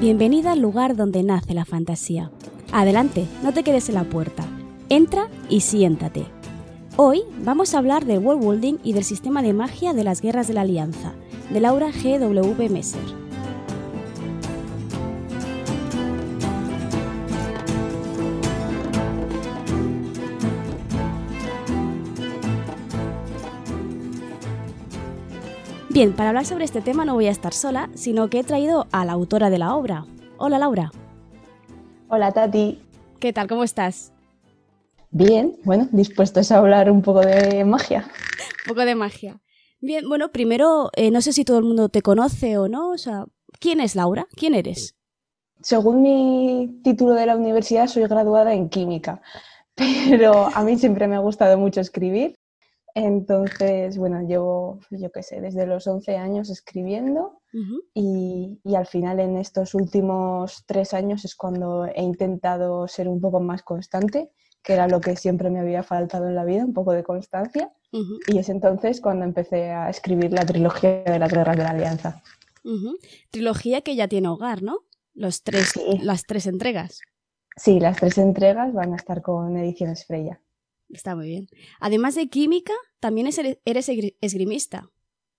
Bienvenida al lugar donde nace la fantasía. Adelante, no te quedes en la puerta. Entra y siéntate. Hoy vamos a hablar del world building y del sistema de magia de las guerras de la Alianza, de Laura G.W. Messer. Bien, para hablar sobre este tema no voy a estar sola, sino que he traído a la autora de la obra. Hola Laura. Hola Tati. ¿Qué tal? ¿Cómo estás? Bien, bueno, dispuestos a hablar un poco de magia. un poco de magia. Bien, bueno, primero, eh, no sé si todo el mundo te conoce o no, o sea, ¿quién es Laura? ¿Quién eres? Según mi título de la universidad, soy graduada en química, pero a mí siempre me ha gustado mucho escribir entonces, bueno, llevo, yo qué sé, desde los 11 años escribiendo y, al final en estos últimos tres años es cuando he intentado ser un poco más constante, que era lo que siempre me había faltado en la vida, un poco de constancia. Y es entonces cuando empecé a escribir la trilogía de las guerras de la Alianza. Trilogía que ya tiene hogar, ¿no? Los tres, Las tres entregas. Sí, las tres entregas van a estar con Ediciones Freya. Está muy bien. Además de química, también eres esgrimista.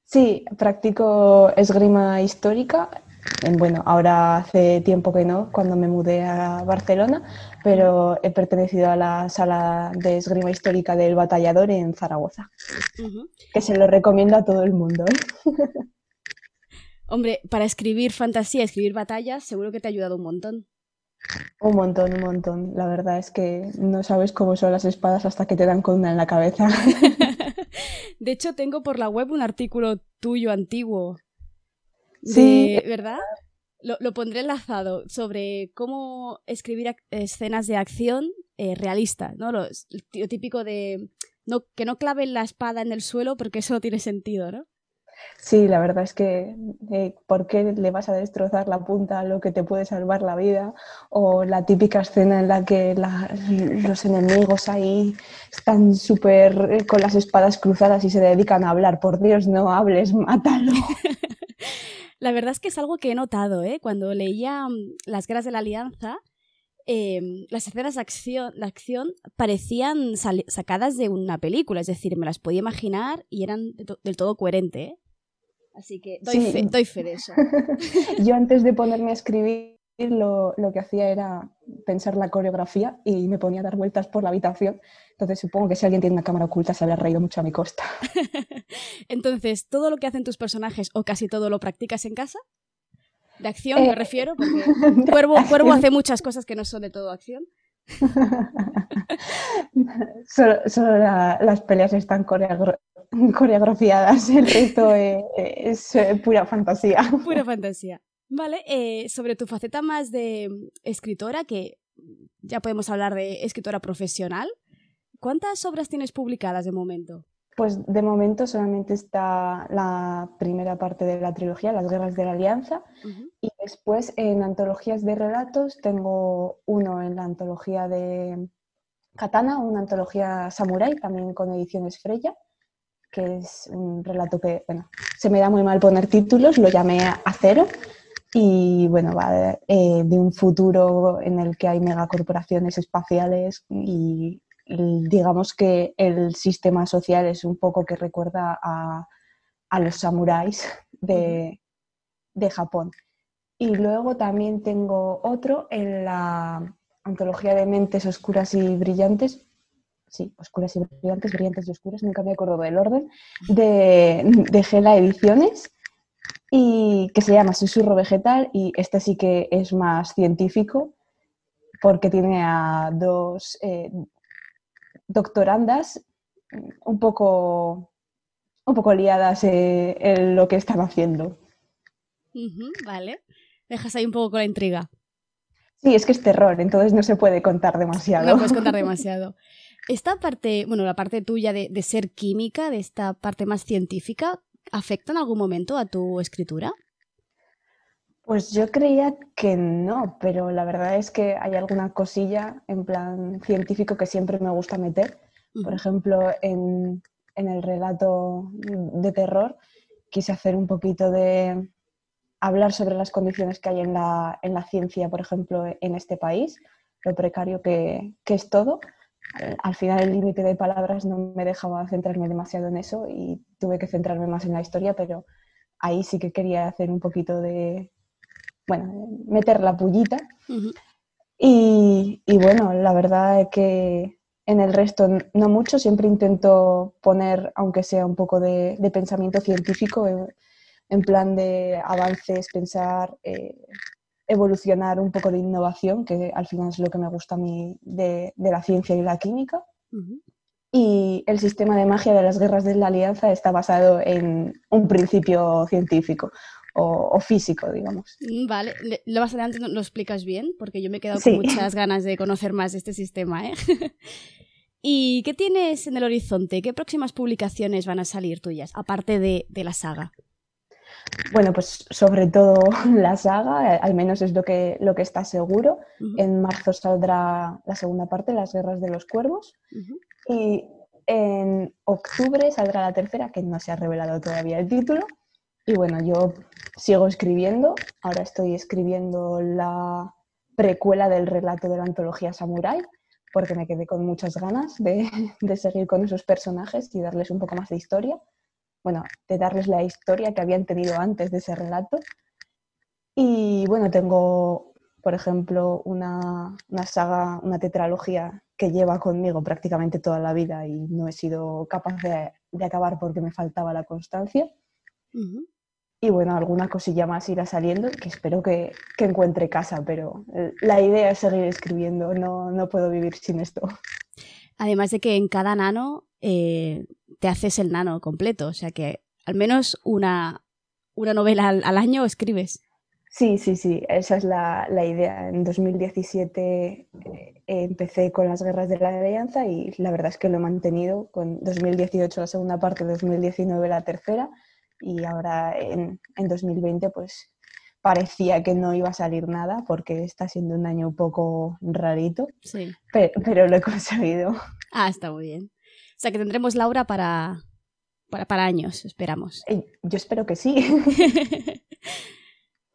Sí, practico esgrima histórica. Bueno, ahora hace tiempo que no, cuando me mudé a Barcelona, pero he pertenecido a la sala de esgrima histórica del Batallador en Zaragoza, que se lo recomiendo a todo el mundo. ¿eh? Hombre, para escribir fantasía, escribir batallas, seguro que te ha ayudado un montón. Un montón, un montón. La verdad es que no sabes cómo son las espadas hasta que te dan con una en la cabeza. de hecho, tengo por la web un artículo tuyo antiguo. sí. ¿Verdad? Lo, pondré enlazado sobre cómo escribir escenas de acción eh, realistas, ¿no? Lo, típico de no, que no claven la espada en el suelo porque eso no tiene sentido, ¿no? Sí, la verdad es que eh, ¿por qué le vas a destrozar la punta a lo que te puede salvar la vida? O la típica escena en la que los enemigos ahí están súper con las espadas cruzadas y se dedican a hablar. Por Dios, no hables, mátalo. la verdad es que es algo que he notado, ¿eh? Cuando leía mm, Las Guerras de la Alianza, em, las escenas de acción, acción parecían sacadas de una película, es decir, me las podía imaginar y eran del todo coherentes. ¿eh? Así que doy, fe, de eso. Yo antes de ponerme a escribir lo, que hacía era pensar la coreografía y me ponía a dar vueltas por la habitación. Entonces supongo que si alguien tiene una cámara oculta se habría reído mucho a mi costa. Entonces, ¿todo lo que hacen tus personajes o casi todo lo practicas en casa? De acción me eh, refiero, porque Cuervo, Cuervo hace muchas cosas que no son de todo acción. solo, las peleas están coreografiadas, el resto es, eh, pura fantasía. Pura fantasía. Vale, eh, sobre tu faceta más de escritora, que ya podemos hablar de escritora profesional, ¿cuántas obras tienes publicadas de momento? Pues de momento solamente está la primera parte de la trilogía, Las Guerras de la Alianza, y después en antologías de relatos tengo uno en la antología de Katana, una antología samurai, también con ediciones Freya, que es un relato que, bueno, se me da muy mal poner títulos, lo llamé Acero, y bueno, va de, eh, de un futuro en el que hay megacorporaciones espaciales y digamos que el sistema social es un poco que recuerda a, los samuráis de, Japón. Y luego también tengo otro en la antología de mentes oscuras y brillantes, sí, oscuras y brillantes, brillantes y oscuras, nunca me acuerdo del orden, de, de Gela Ediciones, y que se llama Susurro Vegetal, y este sí que es más científico, porque tiene a dos, eh, doctorandas un poco, un poco liadas eh, en lo que están haciendo. vale. Dejas ahí un poco con la intriga. Sí, es que es terror, entonces no se puede contar demasiado. No puedes contar demasiado. Esta parte, bueno, la parte tuya de, de ser química, de esta parte más científica, ¿afecta en algún momento a tu escritura? Pues yo creía que no, pero la verdad es que hay alguna cosilla en plan científico que siempre me gusta meter. Por ejemplo, en, el relato de terror quise hacer un poquito de, hablar sobre las condiciones que hay en la, en la ciencia, por ejemplo, en este país, lo precario que, que es todo. Al final el límite de palabras no me dejaba centrarme demasiado en eso y tuve que centrarme más en la historia, pero ahí sí que quería hacer un poquito de, bueno, meter la pullita. y, y, bueno, la verdad es que en el resto no mucho, siempre intento poner, aunque sea un poco de, de pensamiento científico, en, en, plan de avances, pensar, eh, evolucionar un poco de innovación, que al final es lo que me gusta a mí de, de la ciencia y la química. Y el sistema de magia de las guerras de la alianza está basado en un principio científico o, físico, digamos. Mm, vale, lo más adelante lo explicas bien, porque yo me he quedado con muchas ganas de conocer más de este sistema. ¿eh? ¿Y qué tienes en el horizonte? ¿Qué próximas publicaciones van a salir tuyas, aparte de, de la saga? Bueno, pues sobre todo la saga, al menos es lo que, lo que está seguro. En marzo saldrá la segunda parte, Las Guerras de los Cuervos. Y en octubre saldrá la tercera, que no se ha revelado todavía el título. Y bueno, yo sigo escribiendo. Ahora estoy escribiendo la precuela del relato de la antología Samurai, porque me quedé con muchas ganas de, de seguir con esos personajes y darles un poco más de historia. Bueno, de darles la historia que habían tenido antes de ese relato. Y bueno, tengo, por ejemplo, una, una saga, una tetralogía que lleva conmigo prácticamente toda la vida y no he sido capaz de, de acabar porque me faltaba la constancia. Y bueno, alguna cosilla más irá saliendo que espero que, que, encuentre casa, pero la idea es seguir escribiendo, no, no puedo vivir sin esto. Además de que en cada nano eh, te haces el nano completo, o sea que al menos una, una novela al, al año escribes. Sí, sí, sí, esa es la, la idea. En 2017 eh, empecé con las guerras de la alianza y la verdad es que lo he mantenido con 2018 la segunda parte, 2019 la tercera y ahora en, en 2020 pues parecía que no iba a salir nada porque está siendo un año un poco rarito, sí. pero, pero lo he conseguido. Ah, está muy bien. O sea que tendremos Laura para, para, para años, esperamos. Eh, yo espero que sí.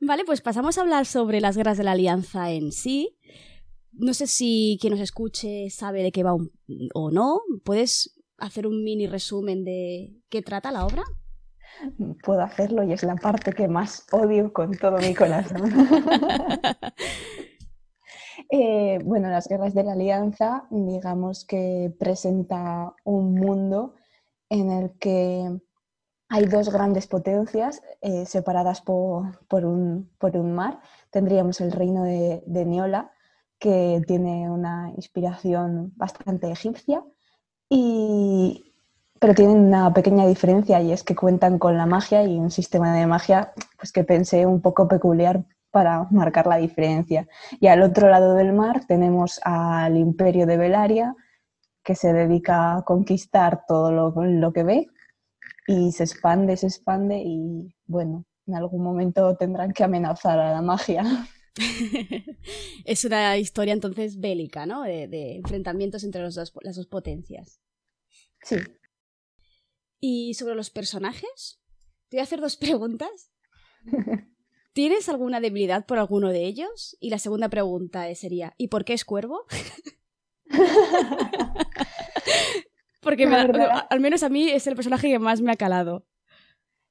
Vale, pues pasamos a hablar sobre las guerras de la Alianza en sí. No sé si quien nos escuche sabe de qué va un, o no. ¿Puedes hacer un mini resumen de qué trata la obra? Puedo hacerlo y es la parte que más odio con todo mi corazón. eh, bueno, las guerras de la Alianza, digamos que presenta un mundo en el que hay dos grandes potencias eh, separadas por, un, mar. Tendríamos el reino de, de, Neola, que tiene una inspiración bastante egipcia, y, pero tienen una pequeña diferencia y es que cuentan con la magia y un sistema de magia pues, que pensé un poco peculiar para marcar la diferencia. Y al otro lado del mar tenemos al imperio de Belaria, que se dedica a conquistar todo lo, lo que ve y se expande, se expande y bueno, en algún momento tendrán que amenazar a la magia. es una historia entonces bélica, ¿no? De, de enfrentamientos entre los dos, las dos potencias. Sí. ¿Y sobre los personajes? Te voy a hacer dos preguntas. ¿Tienes alguna debilidad por alguno de ellos? Y la segunda pregunta sería, ¿y por qué es cuervo? Porque me, al menos a mí es el personaje que más me ha calado.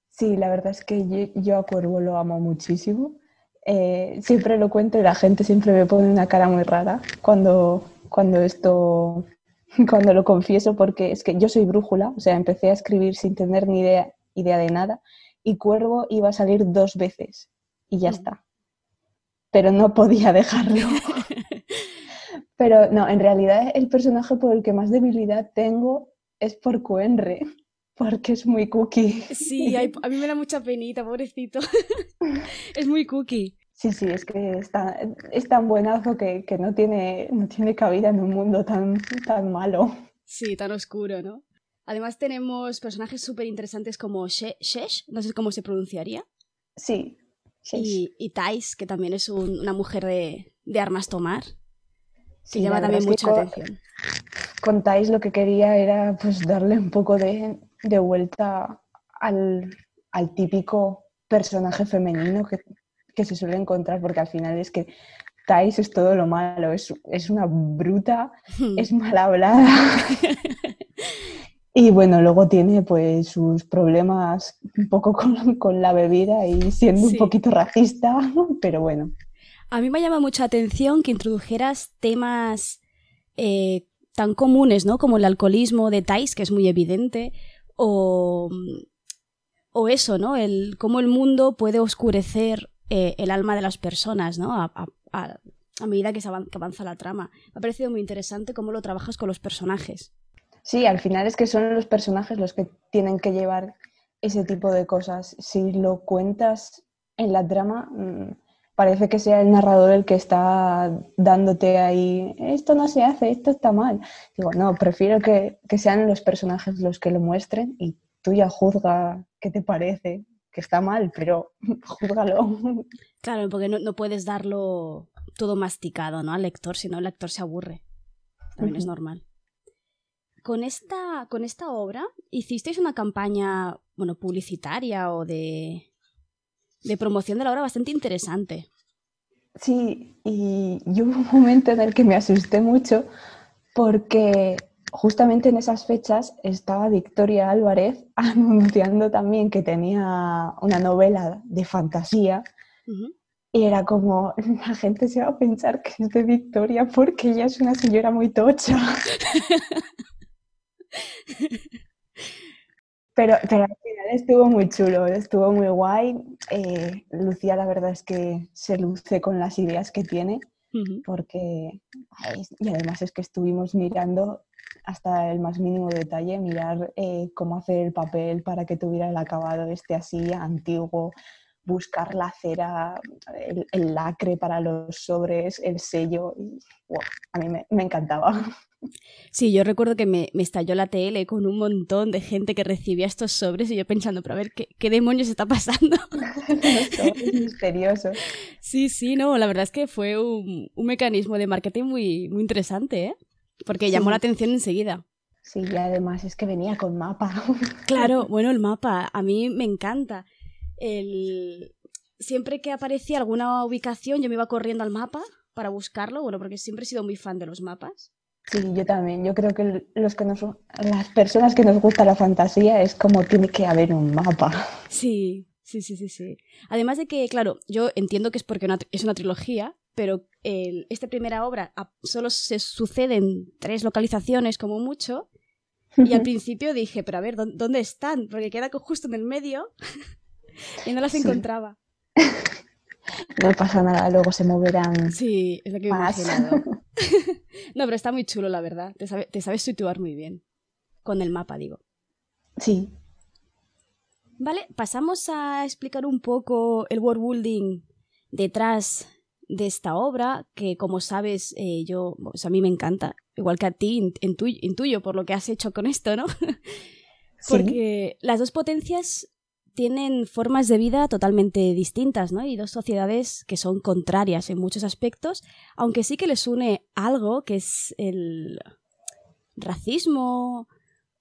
Sí, la verdad es que yo, yo a Cuervo lo amo muchísimo. Eh, siempre lo cuento y la gente siempre me pone una cara muy rara cuando, cuando esto, cuando lo confieso, porque es que yo soy brújula, o sea, empecé a escribir sin tener ni idea, idea de nada y Cuervo iba a salir dos veces y ya está. Pero no podía dejarlo. Pero no, en realidad el personaje por el que más debilidad tengo es por Coenre, porque es muy cookie. Sí, hay, a mí me da mucha penita, pobrecito. es muy cookie. Sí, sí, es que está, es tan buenazo que, que, no, tiene, no tiene cabida en un mundo tan, tan malo. Sí, tan oscuro, ¿no? Además tenemos personajes súper interesantes como Shesh, no sé cómo se pronunciaría. Sí, Y, y Thais, que también es un, una mujer de, de armas tomar. Sí, llama también mucha con, atención. Contáis lo que quería era pues darle un poco de, de vuelta al, al, típico personaje femenino que, que se suele encontrar, porque al final es que Thais es todo lo malo, es, es una bruta, es mal hablada. y bueno, luego tiene pues sus problemas un poco con, con la bebida y siendo un poquito racista, pero bueno. A mí me llama mucha atención que introdujeras temas eh, tan comunes, ¿no? Como el alcoholismo de Thais, que es muy evidente, o, o eso, ¿no? El, cómo el mundo puede oscurecer eh, el alma de las personas, ¿no? A, a, medida que, se avanza, la trama. Me ha parecido muy interesante cómo lo trabajas con los personajes. Sí, al final es que son los personajes los que tienen que llevar ese tipo de cosas. Si lo cuentas en la trama, mm, parece que sea el narrador el que está dándote ahí, esto no se hace, esto está mal. Digo, no, prefiero que, que sean los personajes los que lo muestren y tú ya juzga qué te parece, que está mal, pero júzgalo. Claro, porque no, puedes darlo todo masticado ¿no? al lector, si no el lector se aburre. También es normal. Con esta, con esta obra, ¿hicisteis una campaña bueno, publicitaria o de, de promoción de la obra bastante interesante? Sí, y yo hubo un momento en el que me asusté mucho porque justamente en esas fechas estaba Victoria Álvarez anunciando también que tenía una novela de fantasía. Y era como, la gente se va a pensar que es de Victoria porque ella es una señora muy tocha. pero, pero al final estuvo muy chulo, estuvo muy guay. Eh, Lucía la verdad es que se luce con las ideas que tiene porque, y además es que estuvimos mirando hasta el más mínimo detalle, mirar eh, cómo hacer el papel para que tuviera el acabado este así antiguo, buscar la cera, el, lacre para los sobres, el sello. a mí me, encantaba. Sí, yo recuerdo que me, estalló la tele con un montón de gente que recibía estos sobres y yo pensando, pero a ver, ¿qué, demonios está pasando? es misterioso. Sí, sí, no, la verdad es que fue un, un mecanismo de marketing muy, muy interesante, ¿eh? Porque llamó la atención enseguida. Sí, y además es que venía con mapa. Claro, bueno, el mapa, a mí me encanta. El... Siempre que aparecía alguna ubicación, yo me iba corriendo al mapa para buscarlo, bueno, porque siempre he sido muy fan de los mapas. Sí, yo también. Yo creo que los que nos, las personas que nos gusta la fantasía es como tiene que haber un mapa. Sí, sí, sí, sí, sí. Además de que, claro, yo entiendo que es porque es una trilogía, pero esta primera obra solo se sucede en tres localizaciones como mucho. Y al principio dije, pero a ver, ¿dónde están? Porque queda justo en el medio y no las encontraba. No pasa nada, luego se moverán. Sí, es lo que me he imaginado. no, pero está muy chulo, la verdad. Te, te sabes situar muy bien. Con el mapa, digo. Sí. Vale, pasamos a explicar un poco el world building detrás de esta obra, que como sabes, eh, yo, a mí me encanta, igual que a ti, intuyo, por lo que has hecho con esto, ¿no? Porque las dos potencias tienen formas de vida totalmente distintas, ¿no? Y dos sociedades que son contrarias en muchos aspectos, aunque sí que les une algo que es el racismo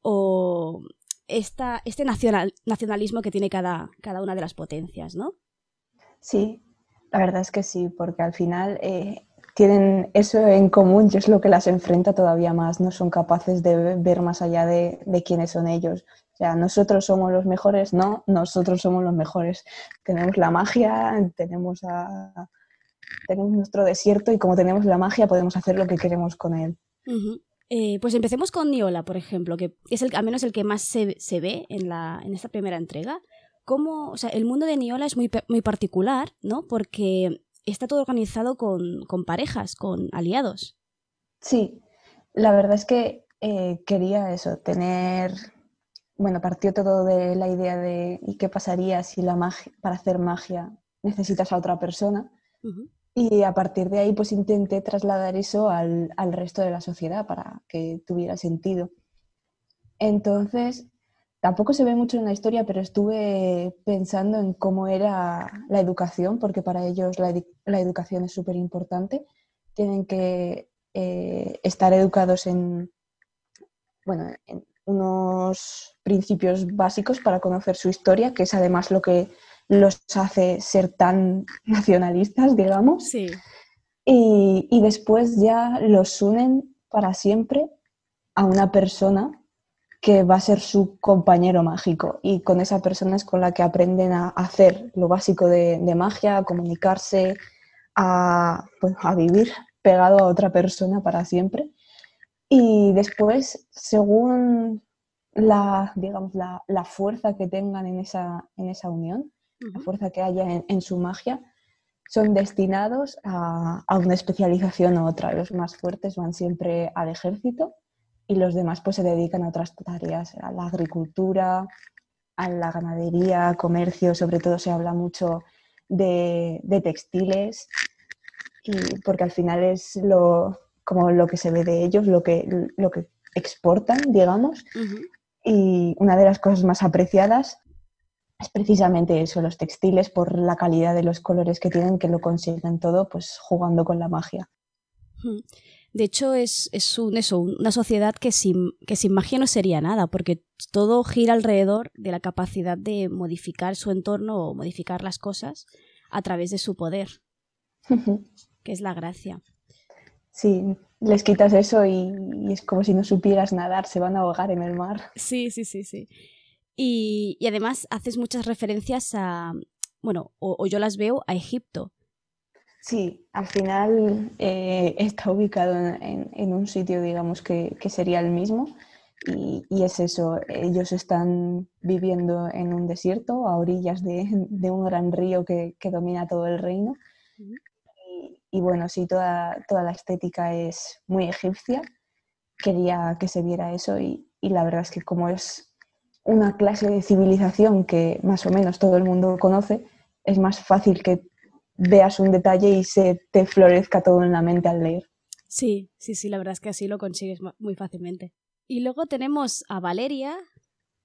o esta, este nacional, nacionalismo que tiene cada, cada una de las potencias, ¿no? Sí, la verdad es que sí, porque al final eh, tienen eso en común y es lo que las enfrenta todavía más. No son capaces de ver más allá de, quiénes son ellos. O sea, nosotros somos los mejores, no, nosotros somos los mejores. Tenemos la magia, tenemos, a, tenemos nuestro desierto y como tenemos la magia podemos hacer lo que queremos con él. Eh, pues empecemos con Niola, por ejemplo, que es el, al menos el que más se, se ve en, la, en esta primera entrega cómo, o sea, el mundo de Niola es muy, muy particular, ¿no? Porque está todo organizado con, parejas, con aliados. Sí, la verdad es que eh, quería eso, tener, bueno, partió todo de la idea de ¿y qué pasaría si la magia, para hacer magia necesitas a otra persona? Y a partir de ahí pues intenté trasladar eso al, al resto de la sociedad para que tuviera sentido. Entonces, Tampoco se ve mucho en la historia, pero estuve pensando en cómo era la educación, porque para ellos la, educación es súper importante. Tienen que eh, estar educados en, bueno, en unos principios básicos para conocer su historia, que es además lo que los hace ser tan nacionalistas, digamos. Sí. Y, y después ya los unen para siempre a una persona que va a ser su compañero mágico y con esa persona es con la que aprenden a hacer lo básico de, magia, a comunicarse, a, pues, a, vivir pegado a otra persona para siempre. Y después, según la, digamos, la, la fuerza que tengan en esa, en esa unión, la fuerza que haya en, en su magia, son destinados a, a, una especialización u otra. Los más fuertes van siempre al ejército y los demás pues se dedican a otras tareas, a la agricultura, a la ganadería, comercio, sobre todo se habla mucho de, textiles, y porque al final es lo, como lo que se ve de ellos, lo que, lo que exportan, digamos. Y una de las cosas más apreciadas es precisamente eso, los textiles, por la calidad de los colores que tienen, que lo consiguen todo pues jugando con la magia. De hecho, es, es un, eso, una sociedad que sin, que sin magia no sería nada, porque todo gira alrededor de la capacidad de modificar su entorno o modificar las cosas a través de su poder, que es la gracia. Sí, les quitas eso y, es como si no supieras nadar, se van a ahogar en el mar. Sí, sí, sí, sí. Y, y además haces muchas referencias a, bueno, o yo las veo a Egipto, Sí, al final eh, está ubicado en, un sitio, digamos, que, sería el mismo. Y, es eso, ellos están viviendo en un desierto a orillas de, un gran río que, domina todo el reino. Y, bueno, sí, toda, toda la estética es muy egipcia. Quería que se viera eso y, y la verdad es que como es una clase de civilización que más o menos todo el mundo conoce, es más fácil que veas un detalle y se te florezca todo en la mente al leer. Sí, sí, sí, la verdad es que así lo consigues muy fácilmente. Y luego tenemos a Valeria,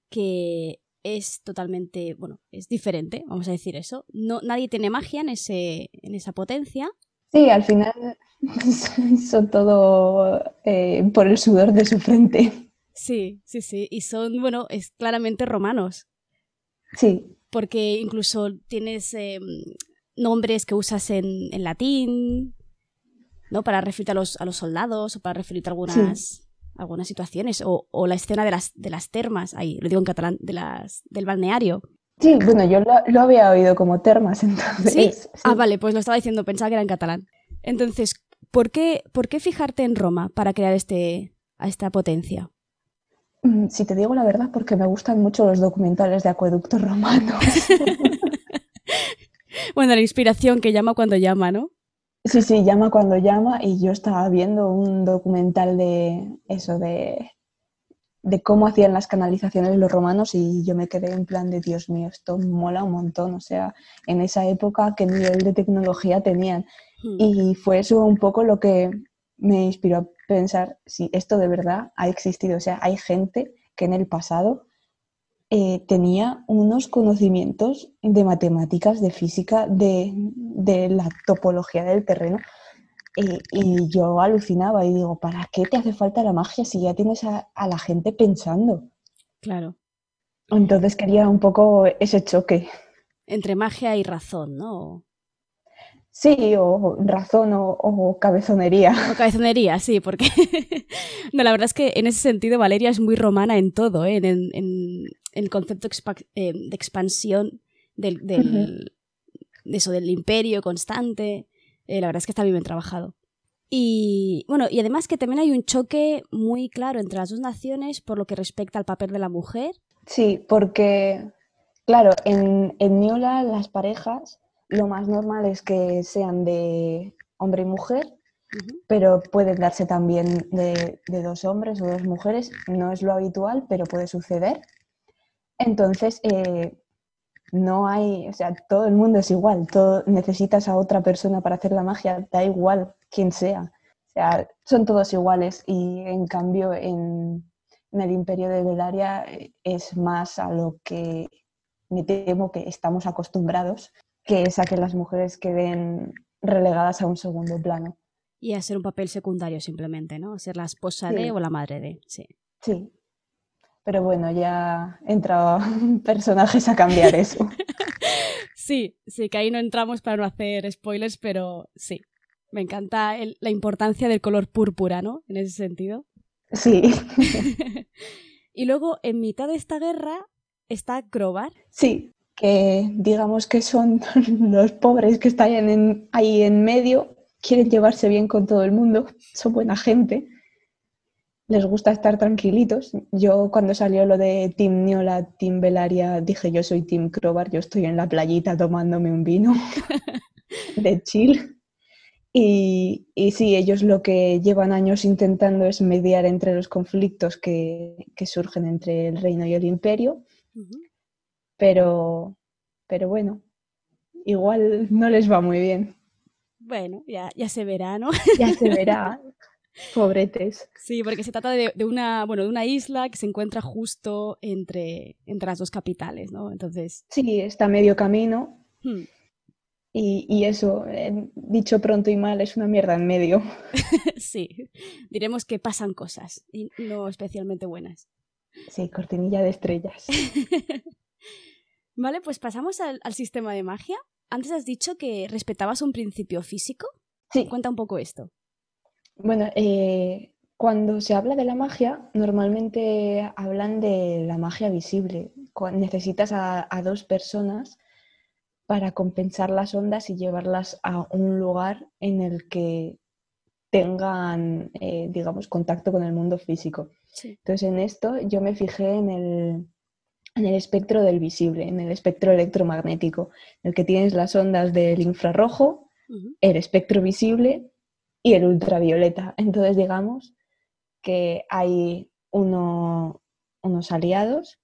que es totalmente, bueno, es diferente, vamos a decir eso. No, nadie tiene magia en, ese, en esa potencia. Sí, al final son todo eh, por el sudor de su frente. Sí, sí, sí. Y son, bueno, es claramente romanos. Sí. Porque incluso tienes em, nombres que usas en, en latín, ¿no? Para referirte a los, a los soldados o para referirte a algunas, algunas situaciones. O, o, la escena de las, de las termas, ahí lo digo en catalán, de las, del balneario. Sí, bueno, yo lo, lo había oído como termas, entonces. Ah, vale, pues lo estaba diciendo, pensaba que era en catalán. Entonces, ¿por qué, ¿por qué fijarte en Roma para crear este, a esta potencia? Mm, si te digo la verdad, porque me gustan mucho los documentales de acueductos romanos. Bueno, la inspiración que llama cuando llama, ¿no? Sí, sí, llama cuando llama y yo estaba viendo un documental de eso, de, de cómo hacían las canalizaciones los romanos y yo me quedé en plan de Dios mío, esto mola un montón, o sea, en esa época qué nivel de tecnología tenían. Hmm. Y fue eso un poco lo que me inspiró a pensar si esto de verdad ha existido, o sea, hay gente que en el pasado eh, tenía unos conocimientos de matemáticas, de física, de, la topología del terreno. Eh, y yo alucinaba y digo, ¿para qué te hace falta la magia si ya tienes a, la gente pensando? Claro. Entonces quería un poco ese choque. Entre magia y razón, ¿no? Sí, o razón o, cabezonería. O cabezonería, sí, porque no, la verdad es que en ese sentido Valeria es muy romana en todo, ¿eh? en, el concepto eh, de expansión del, del eso, del imperio constante. Eh, la verdad es que está bien trabajado. Y bueno, y además que también hay un choque muy claro entre las dos naciones por lo que respecta al papel de la mujer. Sí, porque, claro, en, en Niola las parejas lo más normal es que sean de hombre y mujer, pero pueden darse también de, dos hombres o dos mujeres. No es lo habitual, pero puede suceder. Entonces, eh, no hay, o sea, todo el mundo es igual, todo, necesitas a otra persona para hacer la magia, da igual quién sea. O sea, son todos iguales y en cambio en, en el imperio de Belaria eh, es más a lo que me temo que estamos acostumbrados que es a que las mujeres queden relegadas a un segundo plano. Y a ser un papel secundario simplemente, ¿no? Ser la esposa de o la madre de, sí. Sí. Pero bueno, ya entrado personajes a cambiar eso. Sí, sí, que ahí no entramos para no hacer spoilers, pero sí. Me encanta la importancia del color púrpura, ¿no? En ese sentido. Sí. y luego, en mitad de esta guerra, está Crobar. Sí, que digamos que son los pobres que están ahí en medio, quieren llevarse bien con todo el mundo, son buena gente, les gusta estar tranquilitos. Yo cuando salió lo de Team Niola, Team Belaria, dije yo soy Team Crobar, yo estoy en la playita tomándome un vino de chill. Y, y, sí, ellos lo que llevan años intentando es mediar entre los conflictos que, surgen entre el reino y el imperio. pero, pero bueno, igual no les va muy bien. Bueno, ya, ya se verá, ¿no? Ya se verá. Pobretes. Sí, porque se trata de, una, bueno, de una isla que se encuentra justo entre, entre las dos capitales, ¿no? Entonces. Sí, está medio camino. Hmm. Y, eso, eh, dicho pronto y mal, es una mierda en medio. sí, diremos que pasan cosas y no especialmente buenas. Sí, cortinilla de estrellas. vale, pues pasamos al, sistema de magia. Antes has dicho que respetabas un principio físico. Sí. Cuenta un poco esto. Bueno, eh, cuando se habla de la magia, normalmente hablan de la magia visible. Necesitas a dos personas para compensar las ondas y llevarlas a un lugar en el que tengan, eh, digamos, contacto con el mundo físico. Entonces, en esto yo me fijé en el, en el espectro del visible, en el espectro electromagnético, en el que tienes las ondas del infrarrojo, el espectro visible y el ultravioleta. Entonces, digamos que hay unos aliados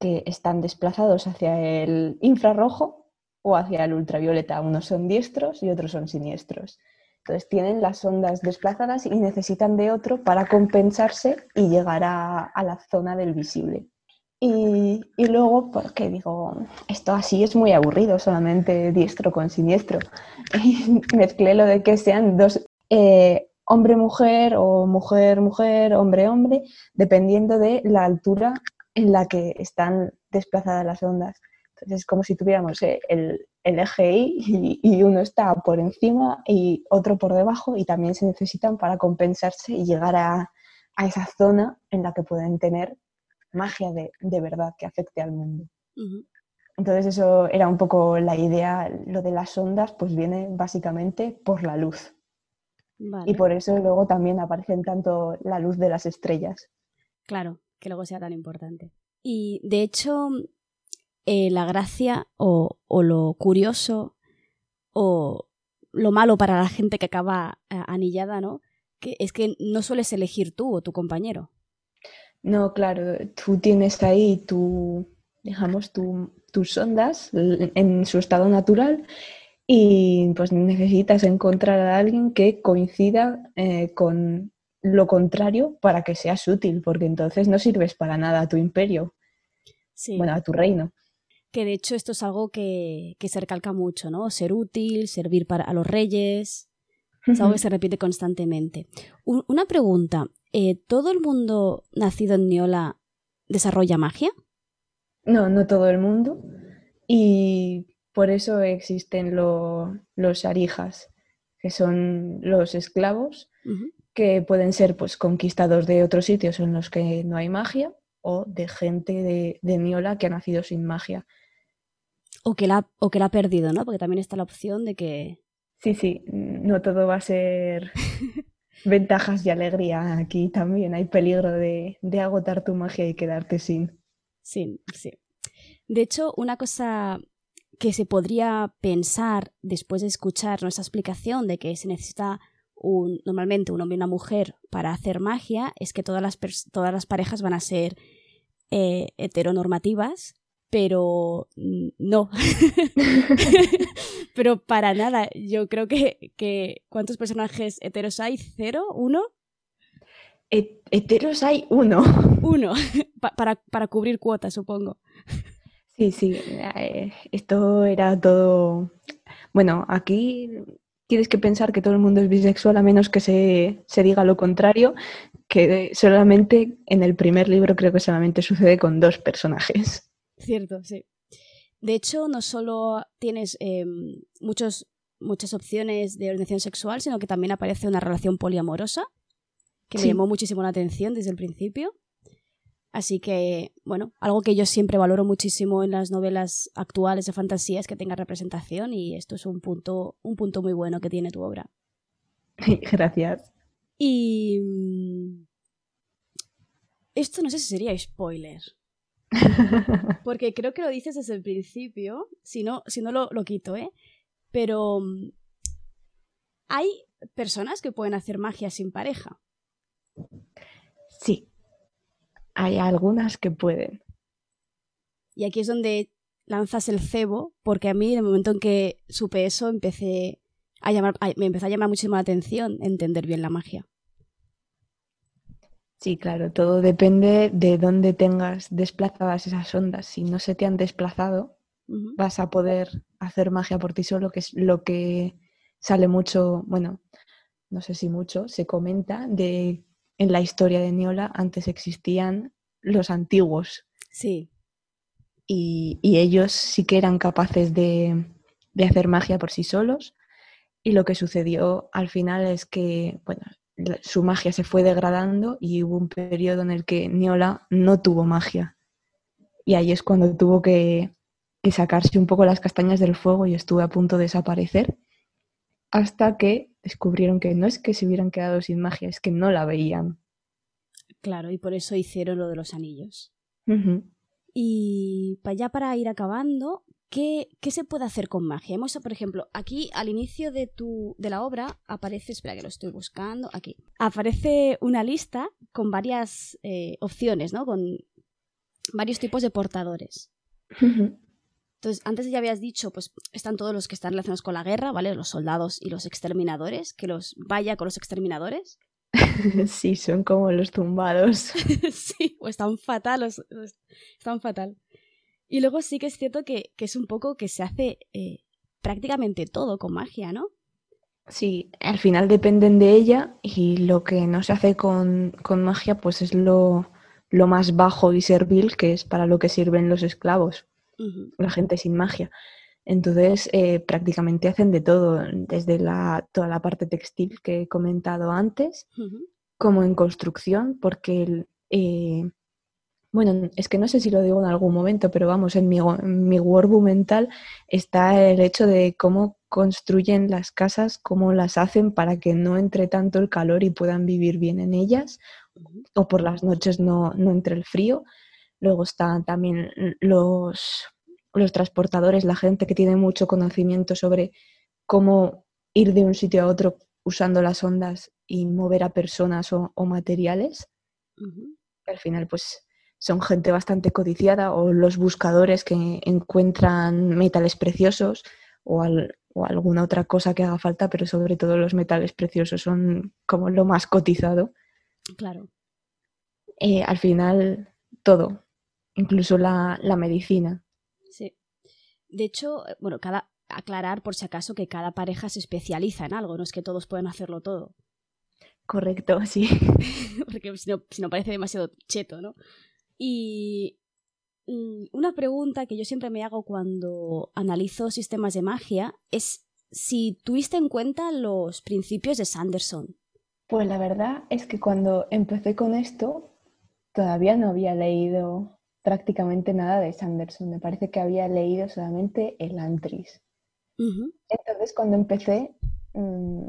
que están desplazados hacia el infrarrojo o hacia el ultravioleta. Unos son diestros y otros son siniestros. Entonces tienen las ondas desplazadas y necesitan de otro para compensarse y llegar a, la zona del visible. Y, luego, porque digo, esto así es muy aburrido, solamente diestro con siniestro. Y mezclé lo de que sean dos eh, hombre-mujer o mujer-mujer, hombre-hombre, dependiendo de la altura en la que están desplazadas las ondas. Entonces es como si tuviéramos eh, el, eje Y y, uno está por encima y otro por debajo y también se necesitan para compensarse y llegar a, esa zona en la que pueden tener magia de, verdad que afecte al mundo. Entonces eso era un poco la idea, lo de las ondas pues viene básicamente por la luz. Y por eso luego también aparecen tanto la luz de las estrellas. Claro, que luego sea tan importante. Y de hecho, eh, la gracia o, lo curioso o lo malo para la gente que acaba eh, anillada, ¿no? Que es que no sueles elegir tú o tu compañero. No, claro, tú tienes ahí tu, tus ondas en su estado natural y pues necesitas encontrar a alguien que coincida eh, con lo contrario para que seas útil, porque entonces no sirves para nada a tu imperio, bueno, a tu reino. Que de hecho esto es algo que, se recalca mucho, ¿no? Ser útil, servir para, a los reyes, es algo que se repite constantemente. una pregunta, eh, ¿todo el mundo nacido en Niola desarrolla magia? No, no todo el mundo. Y por eso existen los arijas, que son los esclavos, que pueden ser pues, conquistados de otros sitios en los que no hay magia o de gente de, de Niola que ha nacido sin magia. O que, la, o que la ha perdido, ¿no? Porque también está la opción de que... Sí, sí, no todo va a ser ventajas y alegría. Aquí también hay peligro de, agotar tu magia y quedarte sin. Sí, sí. De hecho, una cosa que se podría pensar después de escuchar nuestra explicación de que se necesita normalmente un hombre y una mujer para hacer magia es que todas las, todas las parejas van a ser eh, heteronormativas, pero no. pero para nada. Yo creo que, que ¿cuántos personajes heteros hay? ¿Cero? ¿Uno? heteros hay uno. Uno, para, para cubrir cuotas, supongo. Sí, sí, eh, esto era todo... Bueno, aquí tienes que pensar que todo el mundo es bisexual a menos que se, diga lo contrario, que solamente en el primer libro creo que solamente sucede con dos personajes. Cierto, sí. De hecho, no solo tienes em, muchos, muchas opciones de orientación sexual, sino que también aparece una relación poliamorosa, que me llamó muchísimo la atención desde el principio. Así que, bueno, algo que yo siempre valoro muchísimo en las novelas actuales de fantasía es que tenga representación y esto es un punto, un punto muy bueno que tiene tu obra. Gracias. Y... Mm, esto no sé si sería spoiler. Porque creo que lo dices desde el principio, si no, si no lo, lo quito, ¿eh? Pero mm, hay personas que pueden hacer magia sin pareja. Sí, hay algunas que pueden. Y aquí es donde lanzas el cebo, porque a mí, en el momento en que supe eso, empecé a llamar, me empezó a llamar muchísimo la atención entender bien la magia. Sí, claro, todo depende de dónde tengas desplazadas esas ondas. Si no se te han desplazado, vas a poder hacer magia por ti solo, que es lo que sale mucho, bueno, no sé si mucho, se comenta de en la historia de Niola antes existían los antiguos. Sí. Y, ellos sí que eran capaces de, hacer magia por sí solos. Y lo que sucedió al final es que, bueno, su magia se fue degradando y hubo un periodo en el que Niola no tuvo magia. Y ahí es cuando tuvo que, que sacarse un poco las castañas del fuego y estuvo a punto de desaparecer. Hasta que descubrieron que no es que se hubieran quedado sin magia, es que no la veían. Claro, y por eso hicieron lo de los anillos. Y para ya para ir acabando, ¿qué, ¿qué, se puede hacer con magia? Hemos, por ejemplo, aquí al inicio de, tu, de la obra aparece, espera que lo estoy buscando, aquí, aparece una lista con varias eh, opciones, ¿no? Con varios tipos de portadores. Entonces, antes ya habías dicho, pues están todos los que están relacionados con la guerra, ¿vale? Los soldados y los exterminadores, que los vaya con los exterminadores. sí, son como los tumbados. sí, o están fatal, están fatal. Y luego sí que es cierto que, es un poco que se hace eh, prácticamente todo con magia, ¿no? Sí, al final dependen de ella y lo que no se hace con, magia pues es lo, lo más bajo y servil que es para lo que sirven los esclavos la gente sin magia. Entonces, eh, prácticamente hacen de todo, desde la, toda la parte textil que he comentado antes, como en construcción, porque, eh, bueno, es que no sé si lo digo en algún momento, pero vamos, en mi, en mi mental está el hecho de cómo construyen las casas, cómo las hacen para que no entre tanto el calor y puedan vivir bien en ellas, o por las noches no, no entre el frío. Luego están también los, los transportadores, la gente que tiene mucho conocimiento sobre cómo ir de un sitio a otro usando las ondas y mover a personas o, materiales. Al final, pues son gente bastante codiciada o los buscadores que encuentran metales preciosos o, alguna otra cosa que haga falta, pero sobre todo los metales preciosos son como lo más cotizado. Claro. Eh, al final, todo, incluso la, medicina. Sí. De hecho, eh, bueno, cada aclarar por si acaso que cada pareja se especializa en algo, no es que todos pueden hacerlo todo. Correcto, sí. Porque si no, parece demasiado cheto, ¿no? Y mm, una pregunta que yo siempre me hago cuando analizo sistemas de magia es si tuviste en cuenta los principios de Sanderson. Pues la verdad es que cuando empecé con esto todavía no había leído prácticamente nada de Sanderson. Me parece que había leído solamente el Antris. Entonces, cuando empecé, mm,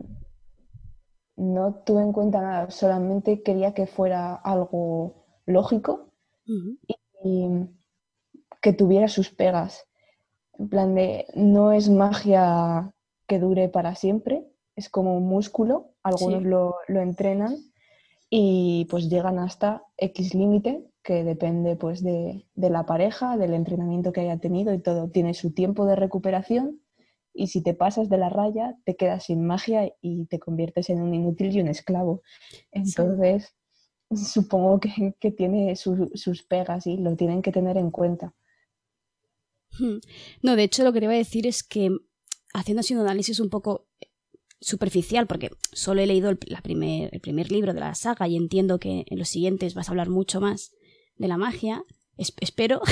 no tuve en cuenta nada, solamente quería que fuera algo lógico y, que tuviera sus pegas. En plan de, no es magia que dure para siempre, es como un músculo, algunos lo, lo entrenan y pues llegan hasta X límite que depende pues de, la pareja, del entrenamiento que haya tenido y todo. Tiene su tiempo de recuperación y si te pasas de la raya te quedas sin magia y te conviertes en un inútil y un esclavo. Entonces, supongo que, tiene sus pegas y lo tienen que tener en cuenta. Hmm. No, de hecho lo que te iba a decir es que haciendo así un análisis un poco superficial, porque solo he leído el, la primer, el primer libro de la saga y entiendo que en los siguientes vas a hablar mucho más de la magia, espero.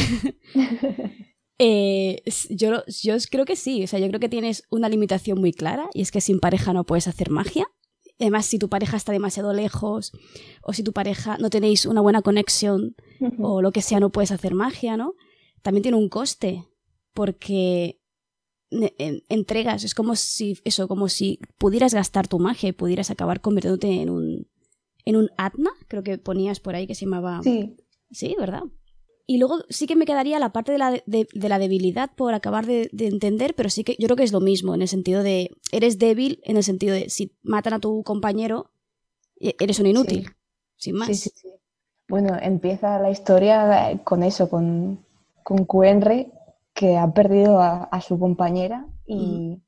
Eh, yo, yo creo que sí, o sea, yo creo que tienes una limitación muy clara y es que sin pareja no puedes hacer magia. Además, si tu pareja está demasiado lejos o si tu pareja no tenéis una buena conexión o lo que sea, no puedes hacer magia, ¿no? También tiene un coste porque entregas, es como si eso, como si pudieras gastar tu magia y pudieras acabar convirtiéndote en un en un atma, creo que ponías por ahí que se llamaba Sí. Sí, ¿verdad? Y luego sí que me quedaría la parte de la, de, la debilidad por acabar de, entender, pero sí que yo creo que es lo mismo, en el sentido de, eres débil, en el sentido de, si matan a tu compañero, e, eres un inútil, sin más. Sí, sí, sí. Bueno, empieza la historia eh, con eso, con, con QNR, que ha perdido a, su compañera y,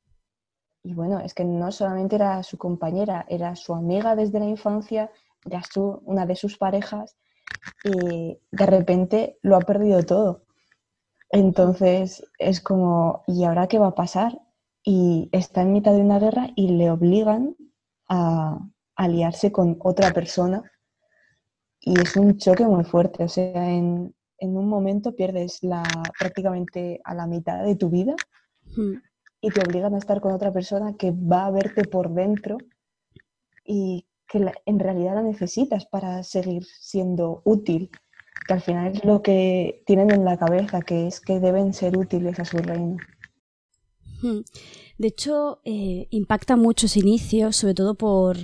y, bueno, es que no solamente era su compañera, era su amiga desde la infancia, era su, una de sus parejas y de repente lo ha perdido todo. Entonces es como, ¿y ahora qué va a pasar? Y está en mitad de una guerra y le obligan a aliarse con otra persona. Y es un choque muy fuerte. O sea, en, un momento pierdes la, prácticamente a la mitad de tu vida hmm. y te obligan a estar con otra persona que va a verte por dentro y que en realidad la necesitas para seguir siendo útil, que al final es lo que tienen en la cabeza, que es que deben ser útiles a su reino. Hmm. De hecho, eh, impacta mucho ese inicio, sobre todo por,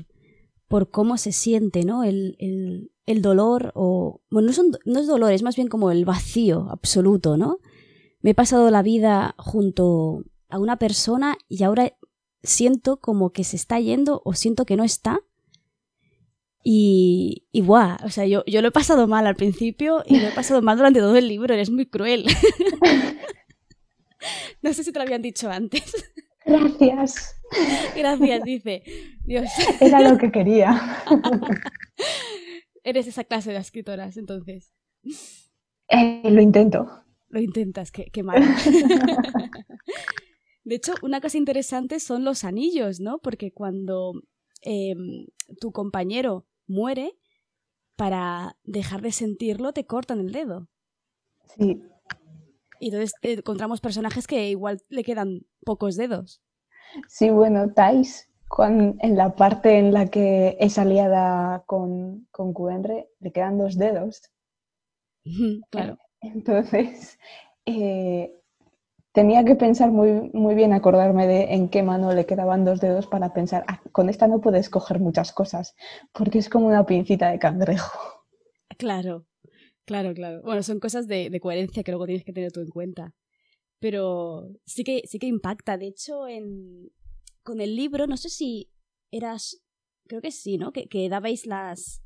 por cómo se siente, ¿no? El, el, dolor, o. Bueno, no es, no es dolor, es más bien como el vacío absoluto, ¿no? Me he pasado la vida junto a una persona y ahora siento como que se está yendo o siento que no está y, y buah, o sea, yo, yo lo he pasado mal al principio y lo he pasado mal durante todo el libro, eres muy cruel. no sé si te lo habían dicho antes. Gracias. Gracias, dice. Dios. Era lo que quería. Eres esa clase de escritoras, entonces. Eh, lo intento. Lo intentas, qué, qué mal. De hecho, una cosa interesante son los anillos, ¿no? Porque cuando em, tu compañero muere, para dejar de sentirlo te cortan el dedo. Sí. Y entonces eh, encontramos personajes que igual le quedan pocos dedos. Sí, bueno, Thais, en la parte en la que es aliada con, con QNR, le quedan dos dedos. claro. Entonces, eh, tenía que pensar muy, muy bien, acordarme de en qué mano le quedaban dos dedos para pensar, ah, con esta no puedes coger muchas cosas, porque es como una pincita de cangrejo. Claro, claro, claro. Bueno, son cosas de, coherencia que luego tienes que tener tú en cuenta. Pero sí que, sí que impacta. De hecho, en, con el libro, no sé si eras, creo que sí, ¿no? Que, dabais las,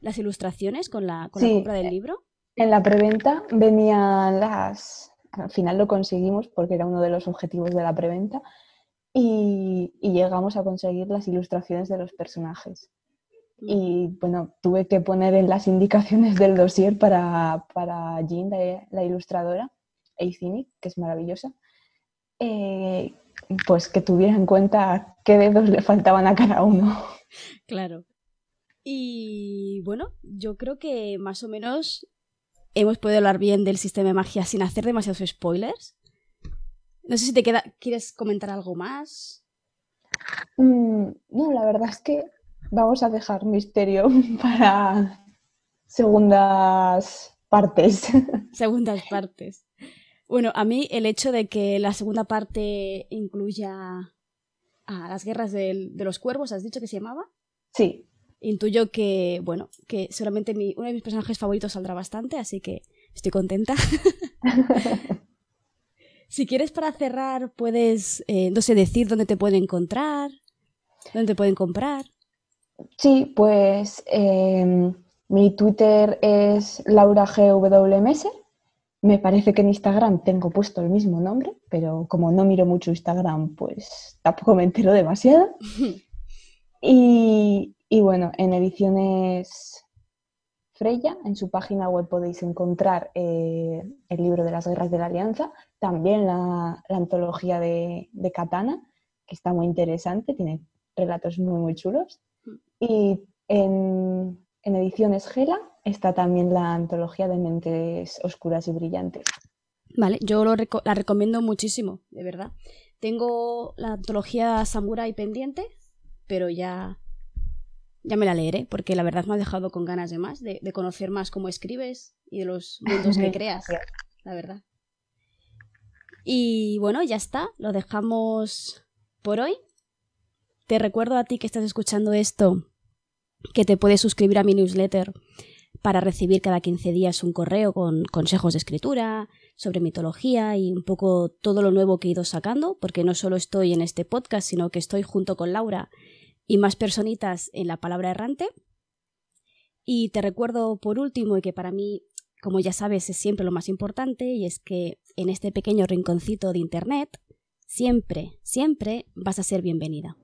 las ilustraciones con la, con la compra del libro. En la preventa venían las, al final lo conseguimos porque era uno de los objetivos de la preventa y, llegamos a conseguir las ilustraciones de los personajes. Mm. Y bueno, tuve que poner en las indicaciones del dossier para, para Jean, la, ilustradora, Eicini, que es maravillosa, eh, pues que tuviera en cuenta qué dedos le faltaban a cada uno. Claro. Y bueno, yo creo que más o menos hemos podido hablar bien del sistema de magia sin hacer demasiados spoilers. No sé si te queda, ¿quieres comentar algo más? Mm, no, la verdad es que vamos a dejar misterio para segundas partes. Segundas partes. Bueno, a mí el hecho de que la segunda parte incluya a las guerras de los cuervos, ¿has dicho que se llamaba? Sí intuyo que, bueno, que solamente mi, uno de mis personajes favoritos saldrá bastante, así que estoy contenta. si quieres para cerrar, puedes, eh, no sé, decir dónde te pueden encontrar, dónde te pueden comprar. Sí, pues em, mi Twitter es lauragwms. Me parece que en Instagram tengo puesto el mismo nombre, pero como no miro mucho Instagram, pues tampoco me entero demasiado. y, y bueno, en ediciones Freya, en su página web podéis encontrar eh, el libro de las guerras de la Alianza, también la, antología de, Katana, que está muy interesante, tiene relatos muy, muy chulos. Y en, ediciones Gela está también la antología de mentes oscuras y brillantes. Vale, yo la recomiendo muchísimo, de verdad. Tengo la antología Samurai pendiente, pero ya, ya me la leeré, porque la verdad me ha dejado con ganas de más, de, conocer más cómo escribes y de los mundos que creas, la verdad. Y bueno, ya está, lo dejamos por hoy. Te recuerdo a ti que estás escuchando esto que te puedes suscribir a mi newsletter para recibir cada 15 días un correo con consejos de escritura, sobre mitología y un poco todo lo nuevo que he ido sacando, porque no solo estoy en este podcast, sino que estoy junto con Laura y más personitas en la palabra errante. Y te recuerdo por último y que para mí, como ya sabes, es siempre lo más importante, y es que en este pequeño rinconcito de Internet, siempre, siempre vas a ser bienvenida.